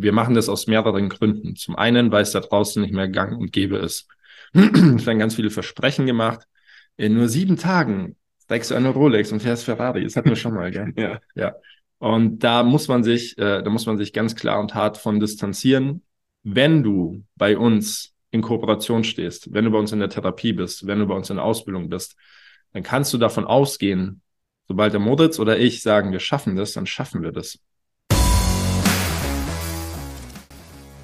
wir machen das aus mehreren Gründen. Zum einen, weil es da draußen nicht mehr gang und gäbe ist. es werden ganz viele Versprechen gemacht. In nur sieben Tagen steigst du eine Rolex und fährst Ferrari. Das hatten wir schon mal, gell? ja. ja. Und da muss man sich, äh, da muss man sich ganz klar und hart von distanzieren. Wenn du bei uns in Kooperation stehst, wenn du bei uns in der Therapie bist, wenn du bei uns in der Ausbildung bist, dann kannst du davon ausgehen, sobald der Moritz oder ich sagen, wir schaffen das, dann schaffen wir das.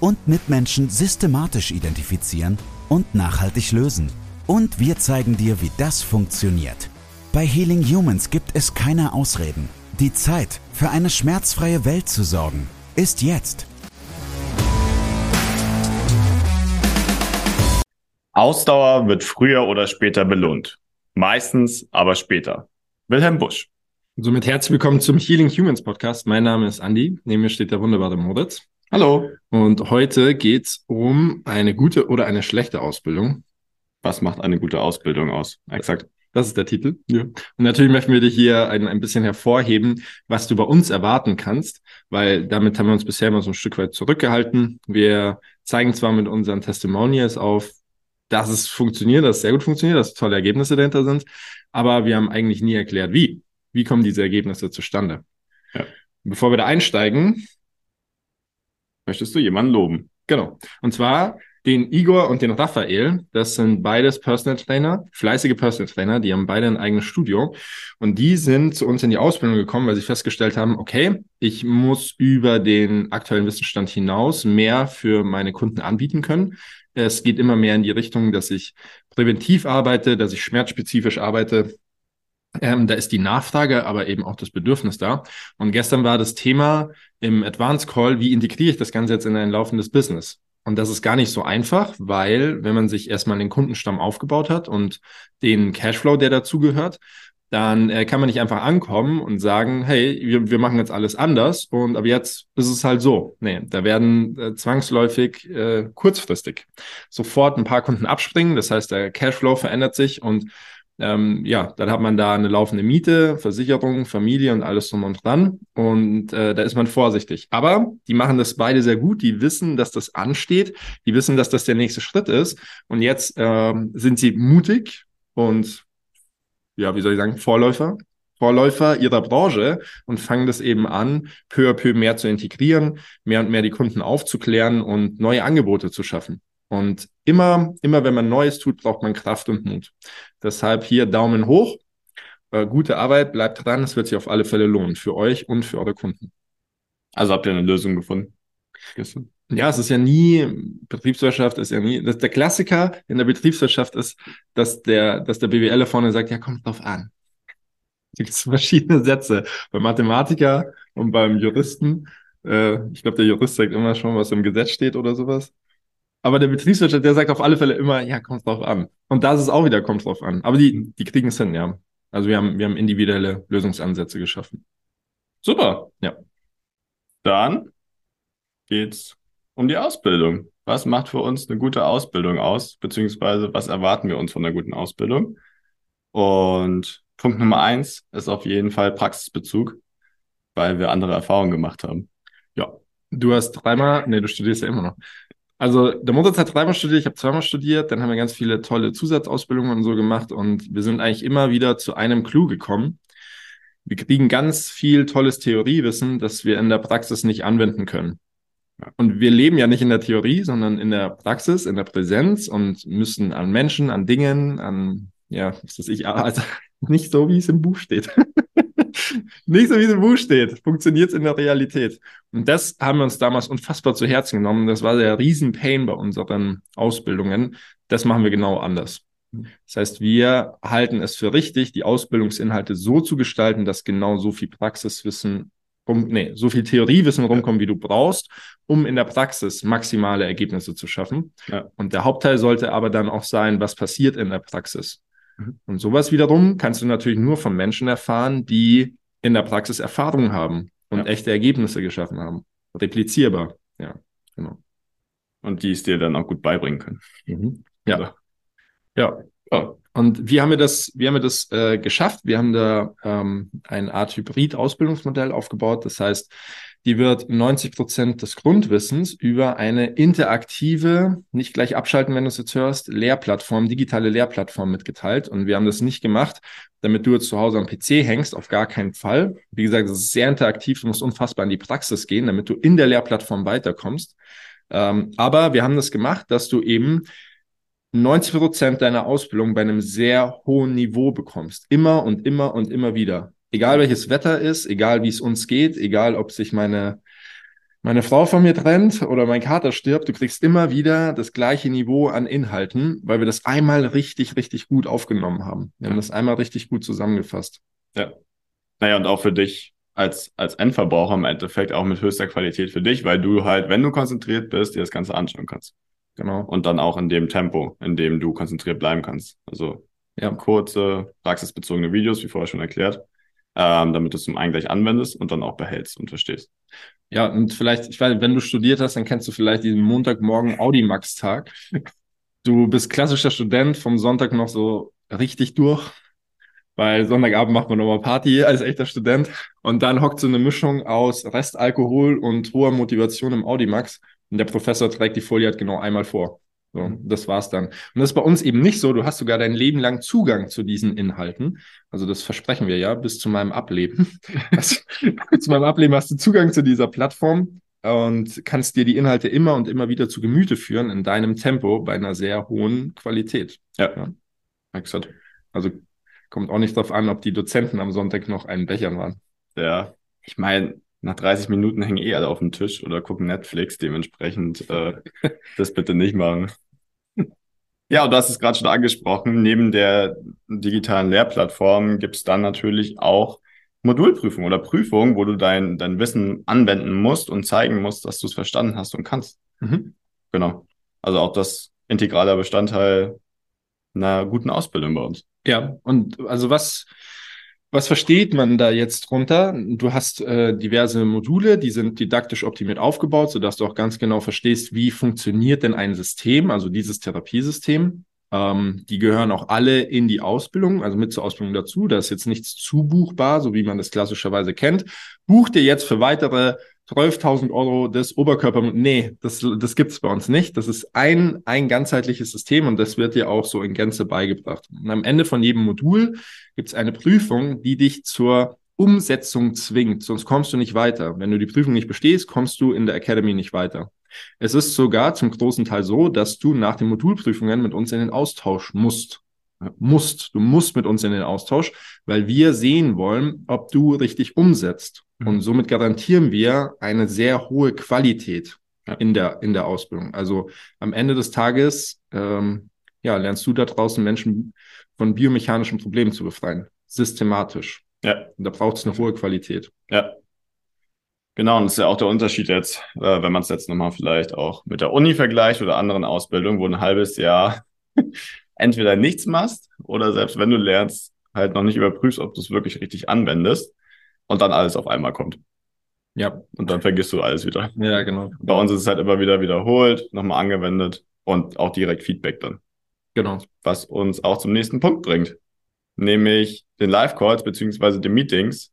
und Mitmenschen systematisch identifizieren und nachhaltig lösen. Und wir zeigen dir, wie das funktioniert. Bei Healing Humans gibt es keine Ausreden. Die Zeit, für eine schmerzfreie Welt zu sorgen, ist jetzt. Ausdauer wird früher oder später belohnt. Meistens aber später. Wilhelm Busch. Somit herzlich willkommen zum Healing Humans Podcast. Mein Name ist Andy. Neben mir steht der wunderbare Moritz. Hallo. Und heute geht's um eine gute oder eine schlechte Ausbildung. Was macht eine gute Ausbildung aus? Exakt. Das ist der Titel. Ja. Und natürlich möchten wir dich hier ein, ein bisschen hervorheben, was du bei uns erwarten kannst, weil damit haben wir uns bisher immer so ein Stück weit zurückgehalten. Wir zeigen zwar mit unseren Testimonials auf, dass es funktioniert, dass es sehr gut funktioniert, dass tolle Ergebnisse dahinter sind, aber wir haben eigentlich nie erklärt, wie. Wie kommen diese Ergebnisse zustande? Ja. Bevor wir da einsteigen, möchtest du jemanden loben. Genau. Und zwar den Igor und den Raphael. Das sind beides Personal Trainer, fleißige Personal Trainer. Die haben beide ein eigenes Studio. Und die sind zu uns in die Ausbildung gekommen, weil sie festgestellt haben, okay, ich muss über den aktuellen Wissensstand hinaus mehr für meine Kunden anbieten können. Es geht immer mehr in die Richtung, dass ich präventiv arbeite, dass ich schmerzspezifisch arbeite, ähm, da ist die Nachfrage, aber eben auch das Bedürfnis da. Und gestern war das Thema im Advanced Call, wie integriere ich das Ganze jetzt in ein laufendes Business? Und das ist gar nicht so einfach, weil wenn man sich erstmal den Kundenstamm aufgebaut hat und den Cashflow, der dazugehört, dann äh, kann man nicht einfach ankommen und sagen, hey, wir, wir machen jetzt alles anders und aber jetzt ist es halt so. Nee, da werden äh, zwangsläufig äh, kurzfristig sofort ein paar Kunden abspringen. Das heißt, der Cashflow verändert sich und ähm, ja, dann hat man da eine laufende Miete, Versicherung, Familie und alles drum und dran. Und äh, da ist man vorsichtig. Aber die machen das beide sehr gut. Die wissen, dass das ansteht. Die wissen, dass das der nächste Schritt ist. Und jetzt ähm, sind sie mutig und ja, wie soll ich sagen, Vorläufer. Vorläufer ihrer Branche und fangen das eben an, peu à peu mehr zu integrieren, mehr und mehr die Kunden aufzuklären und neue Angebote zu schaffen. Und immer, immer wenn man Neues tut, braucht man Kraft und Mut. Deshalb hier Daumen hoch. Äh, gute Arbeit, bleibt dran. Es wird sich auf alle Fälle lohnen für euch und für eure Kunden. Also habt ihr eine Lösung gefunden? Ja, es ist ja nie, Betriebswirtschaft ist ja nie, das, der Klassiker in der Betriebswirtschaft ist, dass der, dass der BWLer vorne sagt, ja, kommt drauf an. Es gibt verschiedene Sätze. Beim Mathematiker und beim Juristen, äh, ich glaube, der Jurist sagt immer schon, was im Gesetz steht oder sowas. Aber der Betriebswirtschaft, der sagt auf alle Fälle immer, ja, kommt drauf an. Und da ist es auch wieder, kommt drauf an. Aber die, die kriegen es hin, ja. Also wir haben, wir haben individuelle Lösungsansätze geschaffen. Super. Ja. Dann geht's um die Ausbildung. Was macht für uns eine gute Ausbildung aus? Beziehungsweise was erwarten wir uns von einer guten Ausbildung? Und Punkt Nummer eins ist auf jeden Fall Praxisbezug, weil wir andere Erfahrungen gemacht haben. Ja. Du hast dreimal, nee, du studierst ja immer noch. Also der Moritz hat dreimal studiert, ich habe zweimal studiert, dann haben wir ganz viele tolle Zusatzausbildungen und so gemacht und wir sind eigentlich immer wieder zu einem Clou gekommen. Wir kriegen ganz viel tolles Theoriewissen, das wir in der Praxis nicht anwenden können. Und wir leben ja nicht in der Theorie, sondern in der Praxis, in der Präsenz und müssen an Menschen, an Dingen, an, ja, was weiß ich, also nicht so, wie es im Buch steht. nicht so, wie es im Buch steht. Funktioniert es in der Realität. Und das haben wir uns damals unfassbar zu Herzen genommen. Das war der Riesenpain bei unseren Ausbildungen. Das machen wir genau anders. Das heißt, wir halten es für richtig, die Ausbildungsinhalte so zu gestalten, dass genau so viel Praxiswissen rum, nee, so viel Theoriewissen rumkommen, wie du brauchst, um in der Praxis maximale Ergebnisse zu schaffen. Ja. Und der Hauptteil sollte aber dann auch sein, was passiert in der Praxis. Mhm. Und sowas wiederum kannst du natürlich nur von Menschen erfahren, die in der Praxis Erfahrung haben und ja. echte Ergebnisse geschaffen haben. Replizierbar. Ja, genau. Und die es dir dann auch gut beibringen können. Mhm. Ja. Also. Ja. ja. Und wie haben wir das, wie haben wir das äh, geschafft? Wir haben da ähm, eine Art Hybrid-Ausbildungsmodell aufgebaut. Das heißt, die wird 90 Prozent des Grundwissens über eine interaktive, nicht gleich abschalten, wenn du es jetzt hörst, Lehrplattform, digitale Lehrplattform mitgeteilt. Und wir haben das nicht gemacht, damit du jetzt zu Hause am PC hängst, auf gar keinen Fall. Wie gesagt, es ist sehr interaktiv, du musst unfassbar in die Praxis gehen, damit du in der Lehrplattform weiterkommst. Ähm, aber wir haben das gemacht, dass du eben 90 Prozent deiner Ausbildung bei einem sehr hohen Niveau bekommst. Immer und immer und immer wieder. Egal welches Wetter ist, egal wie es uns geht, egal ob sich meine, meine Frau von mir trennt oder mein Kater stirbt, du kriegst immer wieder das gleiche Niveau an Inhalten, weil wir das einmal richtig, richtig gut aufgenommen haben. Wir haben das einmal richtig gut zusammengefasst. Ja. Naja, und auch für dich als, als Endverbraucher im Endeffekt auch mit höchster Qualität für dich, weil du halt, wenn du konzentriert bist, dir das Ganze anschauen kannst. Genau. Und dann auch in dem Tempo, in dem du konzentriert bleiben kannst. Also ja. kurze, praxisbezogene Videos, wie vorher schon erklärt, ähm, damit du es zum einen gleich anwendest und dann auch behältst und verstehst. Ja, und vielleicht, ich weiß, wenn du studiert hast, dann kennst du vielleicht diesen Montagmorgen Audimax-Tag. Du bist klassischer Student, vom Sonntag noch so richtig durch, weil Sonntagabend macht man nochmal Party als echter Student und dann hockt so eine Mischung aus Restalkohol und hoher Motivation im Audimax und der Professor trägt die Folie halt genau einmal vor. So, mhm. das war's dann. Und das ist bei uns eben nicht so. Du hast sogar dein Leben lang Zugang zu diesen Inhalten. Also das versprechen wir ja bis zu meinem Ableben. Also, zu meinem Ableben hast du Zugang zu dieser Plattform und kannst dir die Inhalte immer und immer wieder zu Gemüte führen in deinem Tempo bei einer sehr hohen Qualität. Ja. ja. Exakt. Also kommt auch nicht darauf an, ob die Dozenten am Sonntag noch einen Bechern waren. Ja, ich meine, nach 30 Minuten hängen eh alle auf dem Tisch oder gucken Netflix. Dementsprechend äh, das bitte nicht machen. Ja, und du hast es gerade schon angesprochen. Neben der digitalen Lehrplattform gibt es dann natürlich auch Modulprüfungen oder Prüfungen, wo du dein, dein Wissen anwenden musst und zeigen musst, dass du es verstanden hast und kannst. Mhm. Genau. Also auch das integraler Bestandteil einer guten Ausbildung bei uns. Ja, und also was, was versteht man da jetzt drunter? Du hast äh, diverse Module, die sind didaktisch optimiert aufgebaut, sodass du auch ganz genau verstehst, wie funktioniert denn ein System, also dieses Therapiesystem. Ähm, die gehören auch alle in die Ausbildung, also mit zur Ausbildung dazu. Da ist jetzt nichts zubuchbar, so wie man das klassischerweise kennt. Buch dir jetzt für weitere 12.000 Euro des Oberkörper. Nee, das, das gibt's bei uns nicht. Das ist ein, ein ganzheitliches System und das wird dir auch so in Gänze beigebracht. Und am Ende von jedem Modul gibt's eine Prüfung, die dich zur Umsetzung zwingt, sonst kommst du nicht weiter. Wenn du die Prüfung nicht bestehst, kommst du in der Academy nicht weiter. Es ist sogar zum großen Teil so, dass du nach den Modulprüfungen mit uns in den Austausch musst. Musst, du musst mit uns in den Austausch, weil wir sehen wollen, ob du richtig umsetzt. Mhm. Und somit garantieren wir eine sehr hohe Qualität ja. in, der, in der Ausbildung. Also am Ende des Tages ähm, ja, lernst du da draußen Menschen von biomechanischen Problemen zu befreien. Systematisch. Ja. Und da braucht es eine hohe Qualität. Ja. Genau, und das ist ja auch der Unterschied jetzt, äh, wenn man es jetzt nochmal vielleicht auch mit der Uni vergleicht oder anderen Ausbildungen, wo ein halbes Jahr entweder nichts machst oder selbst wenn du lernst, halt noch nicht überprüfst, ob du es wirklich richtig anwendest und dann alles auf einmal kommt. Ja. Und dann vergisst du alles wieder. Ja, genau. Bei uns ist es halt immer wieder wiederholt, nochmal angewendet und auch direkt Feedback dann. Genau. Was uns auch zum nächsten Punkt bringt. Nämlich den Live-Calls beziehungsweise den Meetings,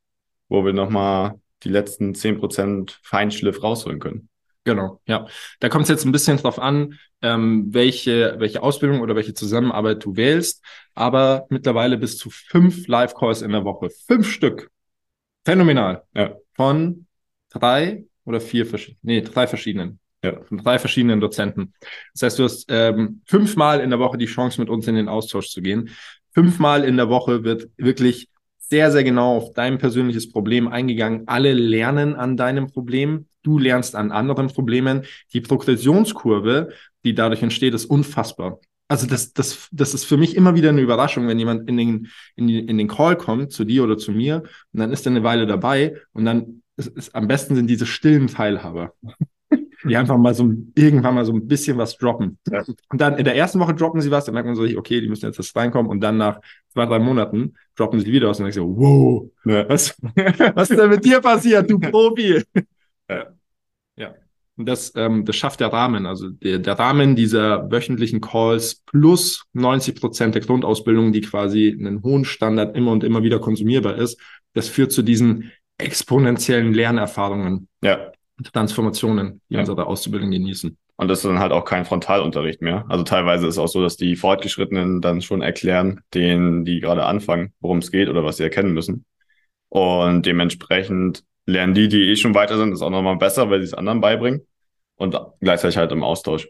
wo wir nochmal die letzten zehn Prozent Feinschliff rausholen können. Genau, ja. Da kommt es jetzt ein bisschen drauf an, ähm, welche, welche Ausbildung oder welche Zusammenarbeit du wählst. Aber mittlerweile bis zu fünf Live-Calls in der Woche. Fünf Stück. Phänomenal. Ja. Von drei oder vier verschiedenen, nee, drei verschiedenen. Ja, von drei verschiedenen Dozenten. Das heißt, du hast ähm, fünfmal in der Woche die Chance, mit uns in den Austausch zu gehen. Fünfmal in der Woche wird wirklich sehr, sehr genau auf dein persönliches Problem eingegangen. Alle lernen an deinem Problem. Du lernst an anderen Problemen. Die Progressionskurve, die dadurch entsteht, ist unfassbar also das, das, das ist für mich immer wieder eine Überraschung, wenn jemand in den, in, die, in den Call kommt, zu dir oder zu mir, und dann ist er eine Weile dabei und dann es ist, am besten sind diese stillen Teilhaber, die einfach mal so irgendwann mal so ein bisschen was droppen. Und dann in der ersten Woche droppen sie was, dann merkt man so, okay, die müssen jetzt das reinkommen und dann nach zwei, drei Monaten droppen sie wieder aus und dann denkst du, wow, was, was ist denn mit dir passiert, du Profi? Ja. Das, ähm, das schafft der Rahmen. Also der, der Rahmen dieser wöchentlichen Calls plus 90 Prozent der Grundausbildung, die quasi einen hohen Standard immer und immer wieder konsumierbar ist, das führt zu diesen exponentiellen Lernerfahrungen, Ja. Transformationen, die Ja. unsere Auszubildenden genießen. Und das ist dann halt auch kein Frontalunterricht mehr. Also teilweise ist es auch so, dass die Fortgeschrittenen dann schon erklären, denen, die gerade anfangen, worum es geht oder was sie erkennen müssen. Und dementsprechend lernen die, die eh schon weiter sind, das auch nochmal besser, weil sie es anderen beibringen. Und gleichzeitig halt im Austausch.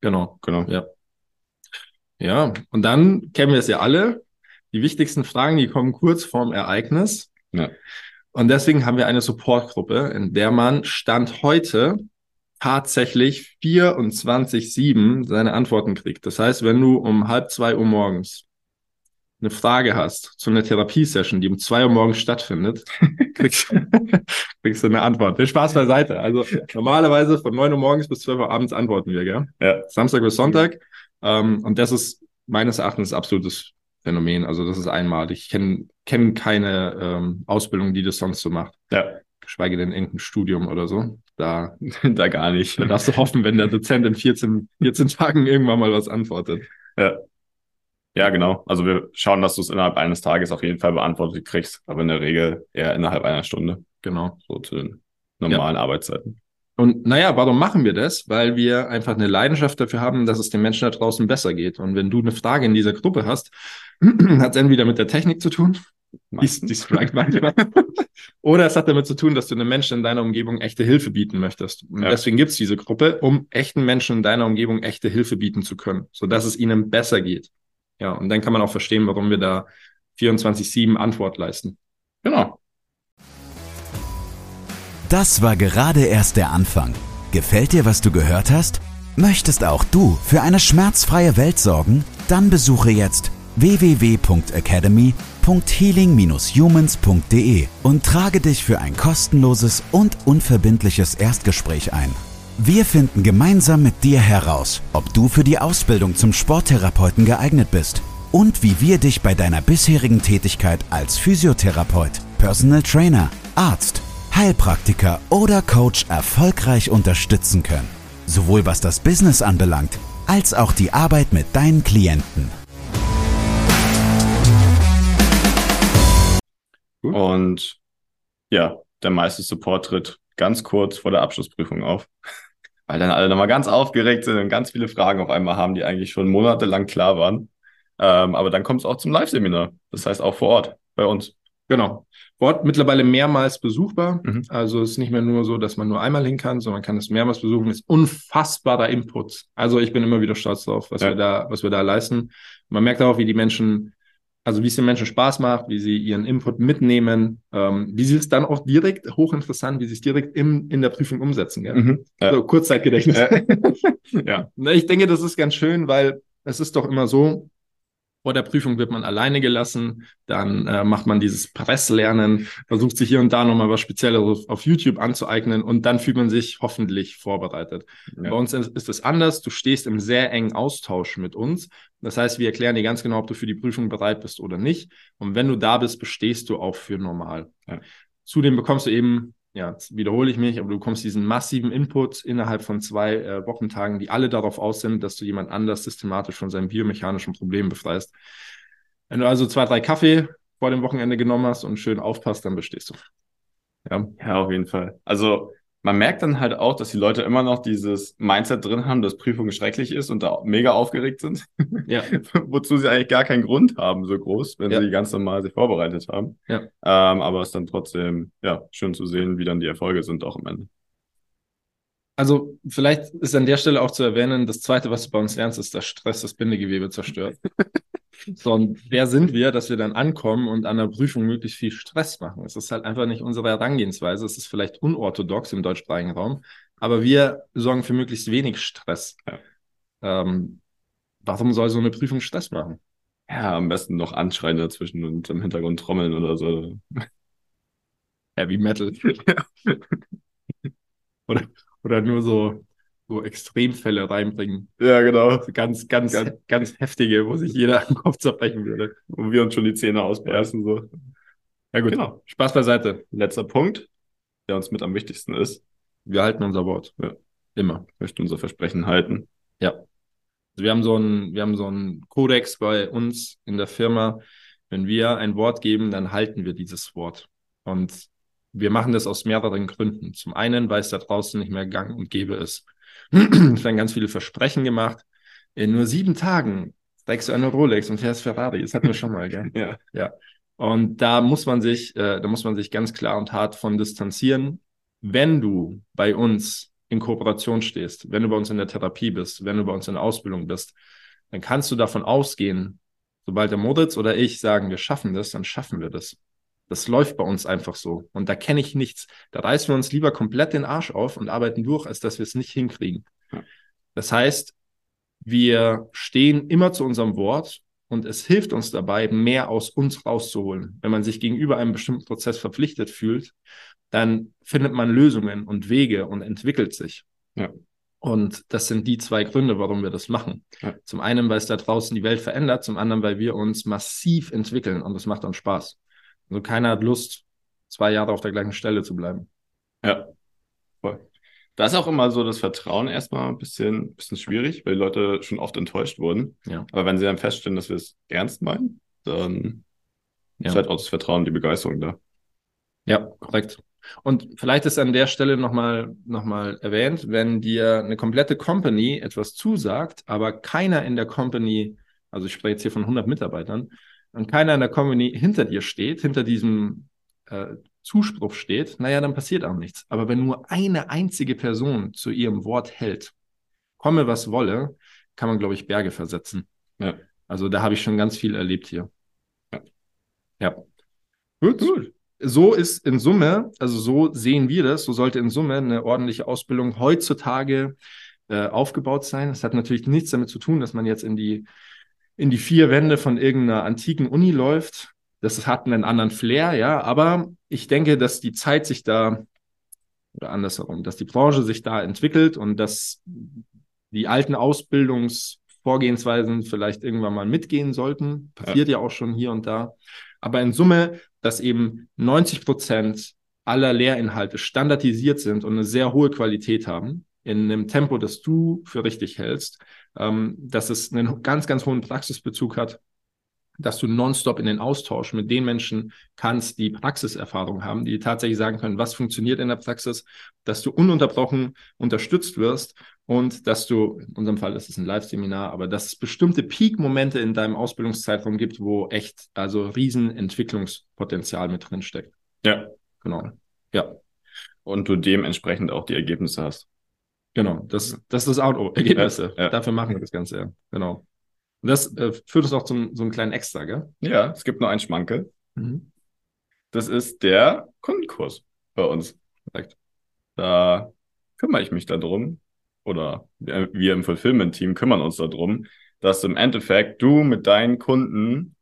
Genau. Genau. Ja. Ja, und dann kennen wir es ja alle. Die wichtigsten Fragen, die kommen kurz vorm Ereignis. Ja. Und deswegen haben wir eine Supportgruppe, in der man Stand heute tatsächlich 24-7 seine Antworten kriegt. Das heißt, wenn du um halb zwei Uhr morgens eine Frage hast zu einer Therapiesession, die um zwei Uhr morgens stattfindet, kriegst, kriegst du eine Antwort. Den Spaß beiseite. Also normalerweise von neun Uhr morgens bis zwölf Uhr abends antworten wir, gell? Ja. Samstag bis Sonntag. Ähm, und das ist meines Erachtens absolutes Phänomen. Also das ist einmalig. Ich kenne kenn keine ähm, Ausbildung, die das sonst so macht. Ja. Geschweige denn irgendein Studium oder so. Da, da gar nicht. da darfst du hoffen, wenn der Dozent in 14, 14 Tagen irgendwann mal was antwortet. Ja. Ja, genau. Also wir schauen, dass du es innerhalb eines Tages auf jeden Fall beantwortet kriegst, aber in der Regel eher innerhalb einer Stunde, Genau. so zu den normalen Arbeitszeiten. Und naja, warum machen wir das? Weil wir einfach eine Leidenschaft dafür haben, dass es den Menschen da draußen besser geht. Und wenn du eine Frage in dieser Gruppe hast, hat es entweder mit der Technik zu tun, dies, dies vielleicht manchmal, oder es hat damit zu tun, dass du einem Menschen in deiner Umgebung echte Hilfe bieten möchtest. Und Ja. deswegen gibt es diese Gruppe, um echten Menschen in deiner Umgebung echte Hilfe bieten zu können, sodass es ihnen besser geht. Ja, und dann kann man auch verstehen, warum wir da 24-7 Antwort leisten. Genau. Das war gerade erst der Anfang. Gefällt dir, was du gehört hast? Möchtest auch du für eine schmerzfreie Welt sorgen? Dann besuche jetzt www.academy.healing-humans.de und trage dich für ein kostenloses und unverbindliches Erstgespräch ein. Wir finden gemeinsam mit dir heraus, ob du für die Ausbildung zum Sporttherapeuten geeignet bist und wie wir dich bei deiner bisherigen Tätigkeit als Physiotherapeut, Personal Trainer, Arzt, Heilpraktiker oder Coach erfolgreich unterstützen können. Sowohl was das Business anbelangt, als auch die Arbeit mit deinen Klienten. Und ja, der meiste Support tritt ganz kurz vor der Abschlussprüfung auf. Weil dann alle nochmal ganz aufgeregt sind und ganz viele Fragen auf einmal haben, die eigentlich schon monatelang klar waren. Ähm, aber dann kommt es auch zum Live-Seminar. Das heißt auch vor Ort bei uns. Genau. Wort mittlerweile mehrmals besuchbar. Mhm. Also es ist nicht mehr nur so, dass man nur einmal hin kann, sondern man kann es mehrmals besuchen. Ist unfassbarer Input. Also ich bin immer wieder stolz drauf, was Ja. wir da, was wir da leisten. Man merkt auch, wie die Menschen, also wie es den Menschen Spaß macht, wie sie ihren Input mitnehmen, ähm, wie sie es dann auch direkt, hochinteressant, wie sie es direkt im, in der Prüfung umsetzen. Gell? Mhm. Ja. So, Kurzzeitgedächtnis. Ja. ja. Ich denke, das ist ganz schön, weil es ist doch immer so, vor der Prüfung wird man alleine gelassen, dann äh, macht man dieses Presslernen, versucht sich hier und da nochmal was Spezielles auf, auf YouTube anzueignen und dann fühlt man sich hoffentlich vorbereitet. Ja. Bei uns ist ist es anders, du stehst im sehr engen Austausch mit uns. Das heißt, wir erklären dir ganz genau, ob du für die Prüfung bereit bist oder nicht. Und wenn du da bist, bestehst du auch für normal. Ja. Zudem bekommst du eben ja, jetzt wiederhole ich mich, aber du bekommst diesen massiven Input innerhalb von zwei äh, Wochentagen, die alle darauf aus sind, dass du jemand anders systematisch von seinem biomechanischen Problem befreist. Wenn du also zwei, drei Kaffee vor dem Wochenende genommen hast und schön aufpasst, dann bestehst du. Ja, Ja, auf jeden Fall. Also man merkt dann halt auch, dass die Leute immer noch dieses Mindset drin haben, dass Prüfung schrecklich ist und da mega aufgeregt sind, ja, wozu sie eigentlich gar keinen Grund haben, so groß, wenn Ja. sie ganz normal sich vorbereitet haben. Ja. Ähm, aber es ist dann trotzdem, ja, schön zu sehen, wie dann die Erfolge sind auch am Ende. Also vielleicht ist an der Stelle auch zu erwähnen, das Zweite, was du bei uns lernst, ist, dass Stress das Bindegewebe zerstört. so, und wer sind wir, dass wir dann ankommen und an der Prüfung möglichst viel Stress machen? Es ist halt einfach nicht unsere Herangehensweise. Es ist vielleicht unorthodox im deutschsprachigen Raum, aber wir sorgen für möglichst wenig Stress. Ja. Ähm, warum soll so eine Prüfung Stress machen? Ja, am besten noch anschreien dazwischen und im Hintergrund trommeln oder so. Heavy Metal. oder, oder nur so, so Extremfälle reinbringen. Ja, genau. So ganz, ganz, ganz, ganz heftige, wo sich jeder am Kopf zerbrechen würde. Wo wir uns schon die Zähne ausbeißen. So. Ja, gut. Genau. Spaß beiseite. Letzter Punkt, der uns mit am wichtigsten ist. Wir halten unser Wort. Ja. Immer. Wir möchten unser Versprechen halten. Ja. Also wir haben so einen, wir haben so einen Kodex bei uns in der Firma. Wenn wir ein Wort geben, dann halten wir dieses Wort. Und wir machen das aus mehreren Gründen. Zum einen, weil es da draußen nicht mehr gang und gäbe ist. es werden ganz viele Versprechen gemacht. In nur sieben Tagen trägst du eine Rolex und fährst Ferrari. Das hatten wir schon mal, gell? Ja. Ja. Und da muss man sich, äh, da muss man sich ganz klar und hart von distanzieren. Wenn du bei uns in Kooperation stehst, wenn du bei uns in der Therapie bist, wenn du bei uns in der Ausbildung bist, dann kannst du davon ausgehen, sobald der Moritz oder ich sagen, wir schaffen das, dann schaffen wir das. Das läuft bei uns einfach so. Und da kenne ich nichts. Da reißen wir uns lieber komplett den Arsch auf und arbeiten durch, als dass wir es nicht hinkriegen. Ja. Das heißt, wir stehen immer zu unserem Wort und es hilft uns dabei, mehr aus uns rauszuholen. Wenn man sich gegenüber einem bestimmten Prozess verpflichtet fühlt, dann findet man Lösungen und Wege und entwickelt sich. Ja. Und das sind die zwei Gründe, warum wir das machen. Ja. Zum einen, weil es da draußen die Welt verändert, zum anderen, weil wir uns massiv entwickeln und das macht uns Spaß. Also keiner hat Lust, zwei Jahre auf der gleichen Stelle zu bleiben. Ja, voll. Da ist auch immer so das Vertrauen erstmal ein bisschen, bisschen schwierig, weil die Leute schon oft enttäuscht wurden. Ja. Aber wenn sie dann feststellen, dass wir es ernst meinen, dann Ja. ist halt auch das Vertrauen, die Begeisterung da. Ja, korrekt. Und vielleicht ist an der Stelle nochmal noch mal erwähnt, wenn dir eine komplette Company etwas zusagt, aber keiner in der Company, also ich spreche jetzt hier von 100 Mitarbeitern, und keiner in der Company hinter dir steht, hinter diesem äh, Zuspruch steht, naja, dann passiert auch nichts. Aber wenn nur eine einzige Person zu ihrem Wort hält, komme was wolle, kann man, glaube ich, Berge versetzen. Ja. Also da habe ich schon ganz viel erlebt hier. Ja. Ja. Gut. Gut. So ist in Summe, also so sehen wir das, so sollte in Summe eine ordentliche Ausbildung heutzutage äh, aufgebaut sein. Das hat natürlich nichts damit zu tun, dass man jetzt in die, in die vier Wände von irgendeiner antiken Uni läuft. Das hat einen anderen Flair, ja, aber ich denke, dass die Zeit sich da, oder andersherum, dass die Branche sich da entwickelt und dass die alten Ausbildungsvorgehensweisen vielleicht irgendwann mal mitgehen sollten. Passiert ja, ja auch schon hier und da. Aber in Summe, dass eben 90 Prozent aller Lehrinhalte standardisiert sind und eine sehr hohe Qualität haben, in einem Tempo, das du für richtig hältst, ähm, dass es einen ganz, ganz hohen Praxisbezug hat, dass du nonstop in den Austausch mit den Menschen kannst, die Praxiserfahrung haben, die tatsächlich sagen können, was funktioniert in der Praxis, dass du ununterbrochen unterstützt wirst und dass du, in unserem Fall ist es ein Live-Seminar, aber dass es bestimmte Peak-Momente in deinem Ausbildungszeitraum gibt, wo echt, also riesen Entwicklungspotenzial mit drin steckt. Ja. Genau. Ja. Und du dementsprechend auch die Ergebnisse hast. Genau. Das, das ist das A und O. Ergebnisse. Ja, ja. Dafür machen wir das Ganze, ja. Genau. Und das äh, führt uns auch zum so einem kleinen Extra, gell? Ja, es gibt noch einen Schmankel. Mhm. Das ist der Kundenkurs bei uns. Da kümmere ich mich darum, oder wir im Fulfillment-Team kümmern uns darum, dass im Endeffekt du mit deinen Kunden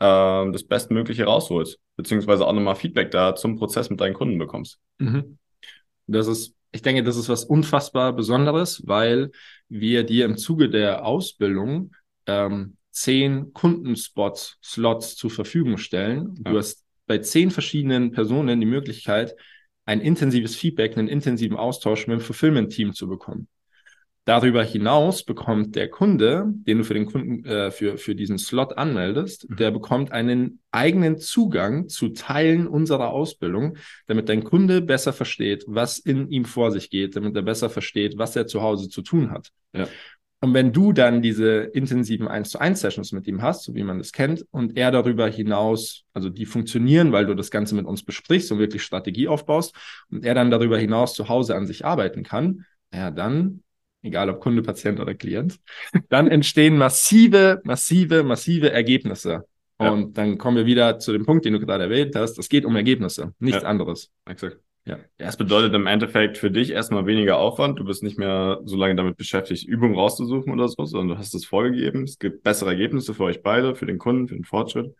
ähm, das Bestmögliche rausholst, beziehungsweise auch nochmal Feedback da zum Prozess mit deinen Kunden bekommst. Mhm. Das ist, ich denke, das ist was unfassbar Besonderes, weil wir dir im Zuge der Ausbildung ähm, zehn Kundenspots, Slots zur Verfügung stellen. Ja. Du hast bei zehn verschiedenen Personen die Möglichkeit, ein intensives Feedback, einen intensiven Austausch mit dem Fulfillment-Team zu bekommen. Darüber hinaus bekommt der Kunde, den du für den Kunden, äh, für, für diesen Slot anmeldest, Mhm. der bekommt einen eigenen Zugang zu Teilen unserer Ausbildung, damit dein Kunde besser versteht, was in ihm vor sich geht, damit er besser versteht, was er zu Hause zu tun hat. Ja. Und wenn du dann diese intensiven 1 zu 1 Sessions mit ihm hast, so wie man das kennt, und er darüber hinaus, also die funktionieren, weil du das Ganze mit uns besprichst und wirklich Strategie aufbaust, und er dann darüber hinaus zu Hause an sich arbeiten kann, ja, dann egal ob Kunde, Patient oder Klient, dann entstehen massive, massive, massive Ergebnisse. Ja. Und dann kommen wir wieder zu dem Punkt, den du gerade erwähnt hast. Es geht um Ergebnisse, nichts Ja. anderes. Exakt. Ja. Es bedeutet im Endeffekt für dich erstmal weniger Aufwand. Du bist nicht mehr so lange damit beschäftigt, Übungen rauszusuchen oder so, sondern du hast es vorgegeben. Es gibt bessere Ergebnisse für euch beide, für den Kunden, für den Fortschritt.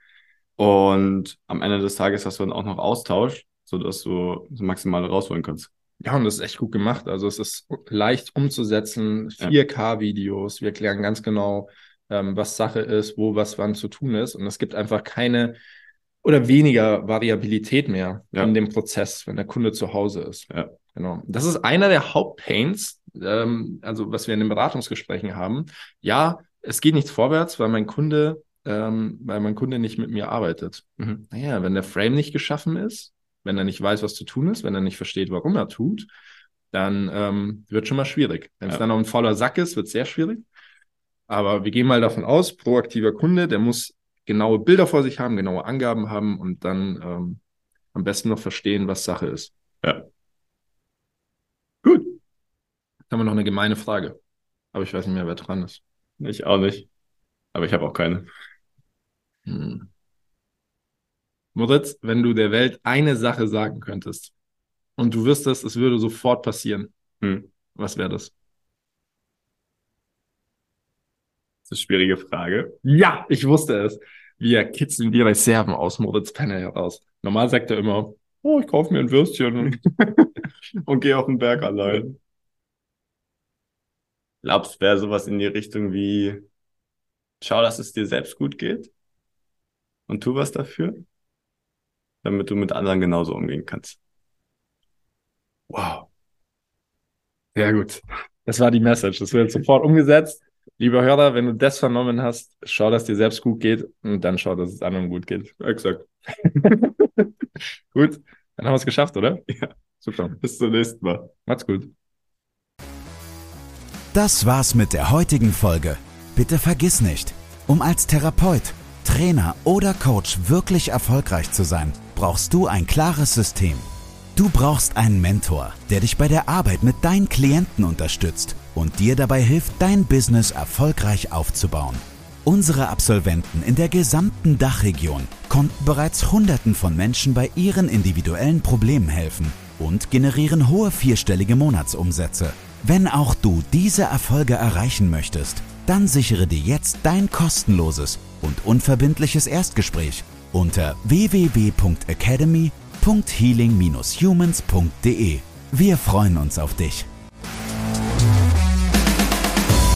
Und am Ende des Tages hast du dann auch noch Austausch sodass du das Maximale rausholen kannst. Ja, und das ist echt gut gemacht. Also es ist leicht umzusetzen, 4K-Videos, wir erklären ganz genau, ähm, was Sache ist, wo was wann zu tun ist. Und es gibt einfach keine oder weniger Variabilität mehr Ja. in dem Prozess, wenn der Kunde zu Hause ist. Ja. Genau. Das ist einer der Hauptpains, ähm, also was wir in den Beratungsgesprächen haben. Ja, es geht nichts vorwärts, weil mein Kunde, ähm, weil mein Kunde nicht mit mir arbeitet. Mhm. Naja, wenn der Frame nicht geschaffen ist, wenn er nicht weiß, was zu tun ist, wenn er nicht versteht, warum er tut, dann ähm, wird schon mal schwierig. Wenn es Ja. dann noch ein fauler Sack ist, wird es sehr schwierig. Aber wir gehen mal davon aus, proaktiver Kunde, der muss genaue Bilder vor sich haben, genaue Angaben haben und dann ähm, am besten noch verstehen, was Sache ist. Ja. Gut. Jetzt haben wir noch eine gemeine Frage. Aber ich weiß nicht mehr, wer dran ist. Ich auch nicht. Aber ich habe auch keine. Hm. Moritz, wenn du der Welt eine Sache sagen könntest und du wüsstest, es würde sofort passieren, Hm. was wäre das? Das ist eine schwierige Frage. Ja, ich wusste es. Wir kitzeln die Reserven aus Moritz Penner heraus. Normal sagt er immer, oh, ich kaufe mir ein Würstchen. Und gehe auf den Berg allein. Glaubst, wäre sowas in die Richtung wie, schau, dass es dir selbst gut geht und tu was dafür, damit du mit anderen genauso umgehen kannst. Wow. Sehr gut. Das war die Message. Das wird sofort umgesetzt. Lieber Hörer, wenn du das vernommen hast, schau, dass dir selbst gut geht und dann schau, dass es anderen gut geht. Exakt. Gut, dann haben wir es geschafft, oder? Ja. Super. Bis zum nächsten Mal. Macht's gut. Das war's mit der heutigen Folge. Bitte vergiss nicht, um als Therapeut, Trainer oder Coach wirklich erfolgreich zu sein, brauchst du ein klares System. Du brauchst einen Mentor, der dich bei der Arbeit mit deinen Klienten unterstützt und dir dabei hilft, dein Business erfolgreich aufzubauen. Unsere Absolventen in der gesamten Dachregion konnten bereits Hunderten von Menschen bei ihren individuellen Problemen helfen und generieren hohe vierstellige Monatsumsätze. Wenn auch du diese Erfolge erreichen möchtest, dann sichere dir jetzt dein kostenloses und unverbindliches Erstgespräch unter www.academy.healing-humans.de. Wir freuen uns auf dich.